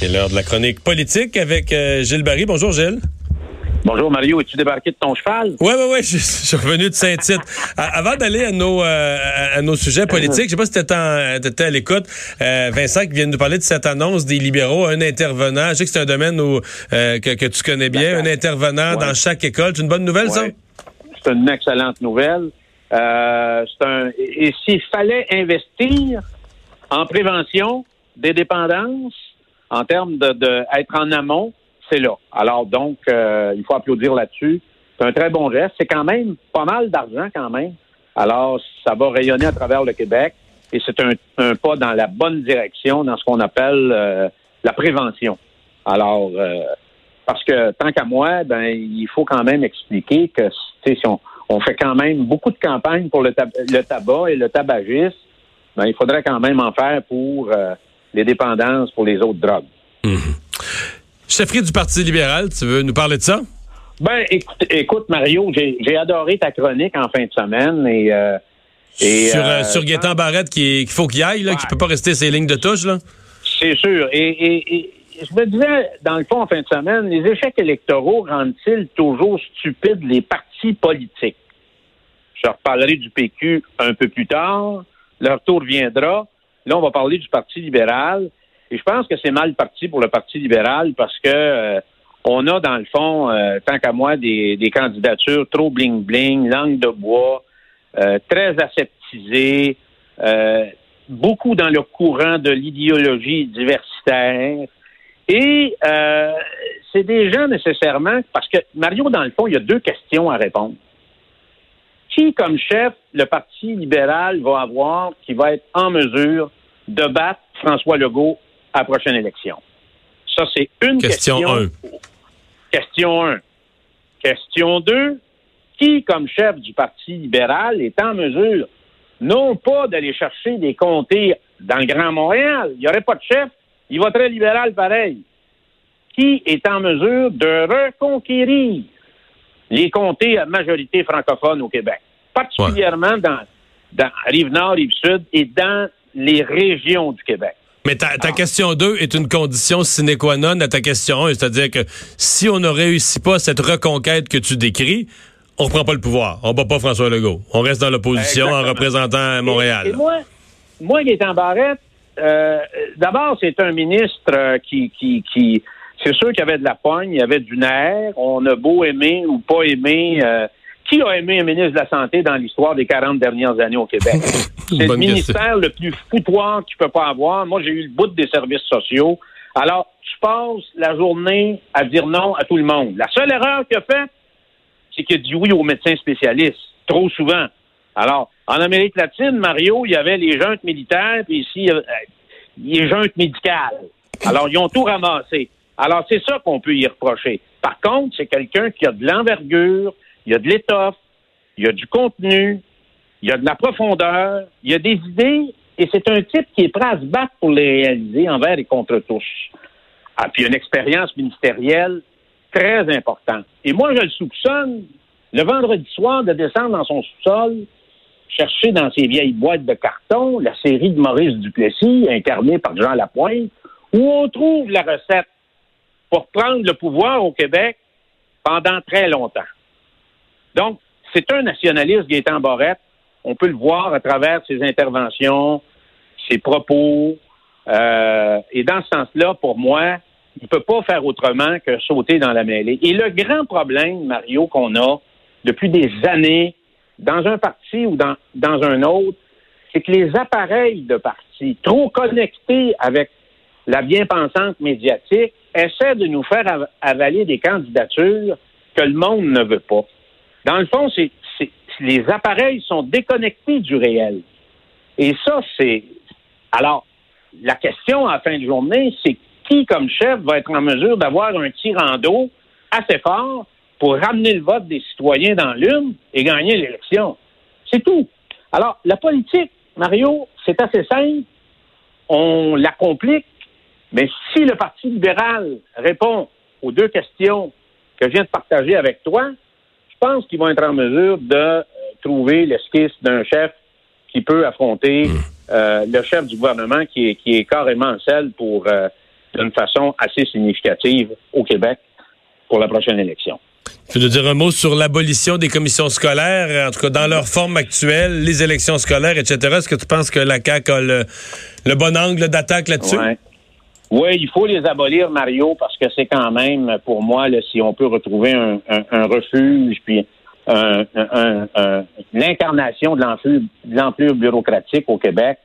C'est l'heure de la chronique politique avec euh, Gilles Barry. Bonjour Gilles. Bonjour Mario, es-tu débarqué de ton cheval? Oui, oui, oui, je, suis revenu de Saint-Tite. Avant d'aller à nos euh, à nos sujets politiques, je sais pas si tu étais, à l'écoute, euh, Vincent qui vient de nous parler de cette annonce des libéraux, un intervenant, je sais que c'est un domaine où, que, tu connais bien, un intervenant dans chaque école. C'est une bonne nouvelle, ça? C'est une excellente nouvelle. c'est un, et s'il fallait investir en prévention des dépendances, en termes de, de être en amont, c'est là. Alors donc, euh, il faut applaudir là-dessus. C'est un très bon geste. C'est quand même pas mal d'argent quand même. Alors, ça va rayonner à travers le Québec et c'est un, un, pas dans la bonne direction dans ce qu'on appelle euh, la prévention. Alors, euh, parce que tant qu'à moi, ben il faut quand même expliquer que si on, on fait quand même beaucoup de campagnes pour le, le tabac et le tabagisme, ben, il faudrait quand même en faire pour les dépendances pour les autres drogues. Mmh. Chefferie du Parti libéral, tu veux nous parler de ça? Ben, écoute, écoute Mario, j'ai adoré ta chronique en fin de semaine et. Euh, sur, euh, sur Gaétan Barrette, qu'il faut qu'il aille, là, ne peut pas rester ses lignes de touche, là? C'est sûr. Et, je me disais, dans le fond, en fin de semaine, les échecs électoraux rendent-ils toujours stupides les partis politiques? Je reparlerai du PQ un peu plus tard. Leur tour viendra. Là, on va parler du Parti libéral. Et je pense que c'est mal parti pour le Parti libéral parce que euh, on a, dans le fond, euh, tant qu'à moi, des, candidatures trop bling-bling, langue de bois, euh, très aseptisées, beaucoup dans le courant de l'idéologie diversitaire. Et c'est des gens nécessairement, parce que Mario, dans le fond, il y a deux questions à répondre. Qui, comme chef, le Parti libéral va avoir qui va être en mesure de battre François Legault à la prochaine élection? Ça, c'est une question. Question 1. Question 1. Question 2. Qui, comme chef du Parti libéral, est en mesure non pas d'aller chercher des comtés dans le Grand Montréal, il n'y aurait pas de chef, il voterait libéral pareil. Qui est en mesure de reconquérir les comtés à majorité francophone au Québec, particulièrement dans, dans Rive-Nord, Rive-Sud et dans les régions du Québec. Mais ta, ta question 2 est une condition sine qua non à ta question 1, c'est-à-dire que si on ne réussit pas cette reconquête que tu décris, on ne prend pas le pouvoir. On ne bat pas François Legault. On reste dans l'opposition en représentant Montréal. Et, moi, moi, en Barrette, euh, d'abord, c'est un ministre euh, qui, qui, qui c'est sûr qu'il y avait de la poigne, il y avait du nerf. On a beau aimer ou pas aimer euh, qui a aimé un ministre de la Santé dans l'histoire des 40 dernières années au Québec? C'est le ministère le plus foutoir qu'il peut pas avoir. Moi, j'ai eu le bout des services sociaux. Alors, tu passes la journée à dire non à tout le monde. La seule erreur qu'il a faite, c'est qu'il a dit oui aux médecins spécialistes, trop souvent. Alors, en Amérique latine, Mario, il y avait les juntes militaires, puis ici, euh, les juntes médicales. Alors, ils ont tout ramassé. Alors, c'est ça qu'on peut y reprocher. Par contre, c'est quelqu'un qui a de l'envergure, il y a de l'étoffe, il y a du contenu, il y a de la profondeur, il y a des idées, et c'est un type qui est prêt à se battre pour les réaliser envers et contre tous. Ah, puis une expérience ministérielle très importante. Et moi, je le soupçonne, le vendredi soir, de descendre dans son sous-sol, chercher dans ses vieilles boîtes de carton la série de Maurice Duplessis, incarnée par Jean Lapointe, où on trouve la recette pour prendre le pouvoir au Québec pendant très longtemps. Donc, c'est un nationaliste, Gaétan Barrette. On peut le voir à travers ses interventions, ses propos. Euh, et dans ce sens-là, pour moi, il ne peut pas faire autrement que sauter dans la mêlée. Et le grand problème, Mario, qu'on a depuis des années, dans un parti ou dans, dans un autre, c'est que les appareils de parti, trop connectés avec la bien-pensante médiatique, essaient de nous faire avaler des candidatures que le monde ne veut pas. Dans le fond, c'est, les appareils sont déconnectés du réel. Et ça, c'est. Alors, la question à la fin de journée, c'est qui, comme chef, va être en mesure d'avoir un tirant assez fort pour ramener le vote des citoyens dans l'une et gagner l'élection? C'est tout. Alors, la politique, Mario, c'est assez simple. On la complique, mais si le Parti libéral répond aux deux questions que je viens de partager avec toi, je pense qu'ils vont être en mesure de euh, trouver l'esquisse d'un chef qui peut affronter hmm. euh, le chef du gouvernement qui est, qui est carrément celle pour euh, d'une façon assez significative au Québec pour la prochaine élection. Tu veux dire un mot sur l'abolition des commissions scolaires, en tout cas dans leur forme actuelle, les élections scolaires, etc. Est-ce que tu penses que la CAQ a le, bon angle d'attaque là-dessus? Oui, il faut les abolir, Mario, parce que c'est quand même, pour moi, si on peut retrouver un, refuge, puis l'incarnation de l'enflure bureaucratique au Québec,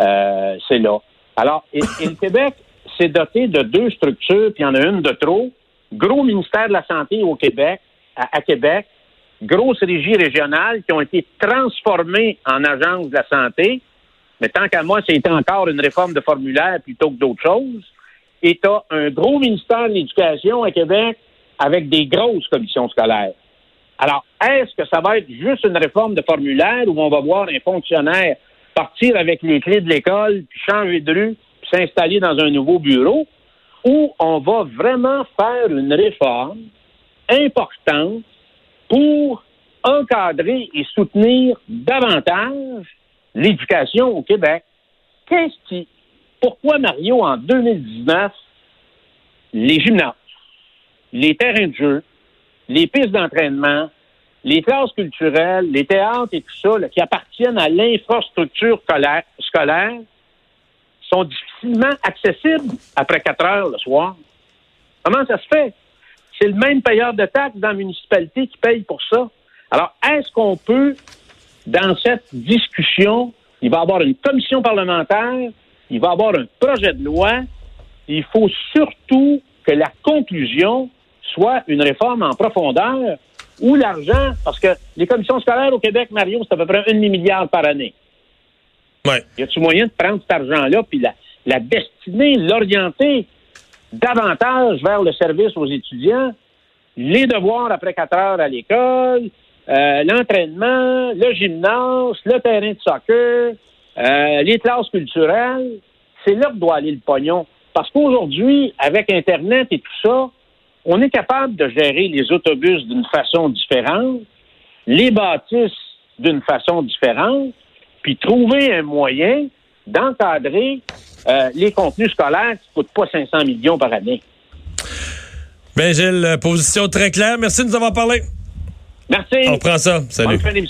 euh, c'est là. Alors, et, le Québec s'est doté de deux structures, puis il y en a une de trop. Gros ministère de la Santé au Québec, à, Québec, grosses régies régionales qui ont été transformées en agences de la santé. Mais tant qu'à moi, c'était encore une réforme de formulaire plutôt que d'autres choses. Et tu as un gros ministère de l'Éducation à Québec avec des grosses commissions scolaires. Alors, est-ce que ça va être juste une réforme de formulaire où on va voir un fonctionnaire partir avec les clés de l'école, puis changer de rue, puis s'installer dans un nouveau bureau, ou on va vraiment faire une réforme importante pour encadrer et soutenir davantage l'éducation au Québec. Qu'est-ce qui, pourquoi Mario, en 2019, les gymnases, les terrains de jeu, les pistes d'entraînement, les classes culturelles, les théâtres et tout ça, qui appartiennent à l'infrastructure scolaire, sont difficilement accessibles après quatre heures le soir? Comment ça se fait? C'est le même payeur de taxes dans la municipalité qui paye pour ça. Alors, est-ce qu'on peut, dans cette discussion, il va y avoir une commission parlementaire, il va y avoir un projet de loi, il faut surtout que la conclusion soit une réforme en profondeur où l'argent, parce que les commissions scolaires au Québec, Mario, c'est à peu près un demi-milliard par année. Ouais. Y a-t-il moyen de prendre cet argent-là puis la, la destiner, l'orienter davantage vers le service aux étudiants, les devoirs après quatre heures à l'école, euh, l'entraînement, le gymnase, le terrain de soccer, euh, les classes culturelles, c'est là que doit aller le pognon. Parce qu'aujourd'hui, avec Internet et tout ça, on est capable de gérer les autobus d'une façon différente, les bâtisses d'une façon différente, puis trouver un moyen d'encadrer euh, les contenus scolaires qui ne coûtent pas 500 millions par année. Bien, Gilles, position très claire. Merci de nous avoir parlé. Merci. On prend ça. Salut.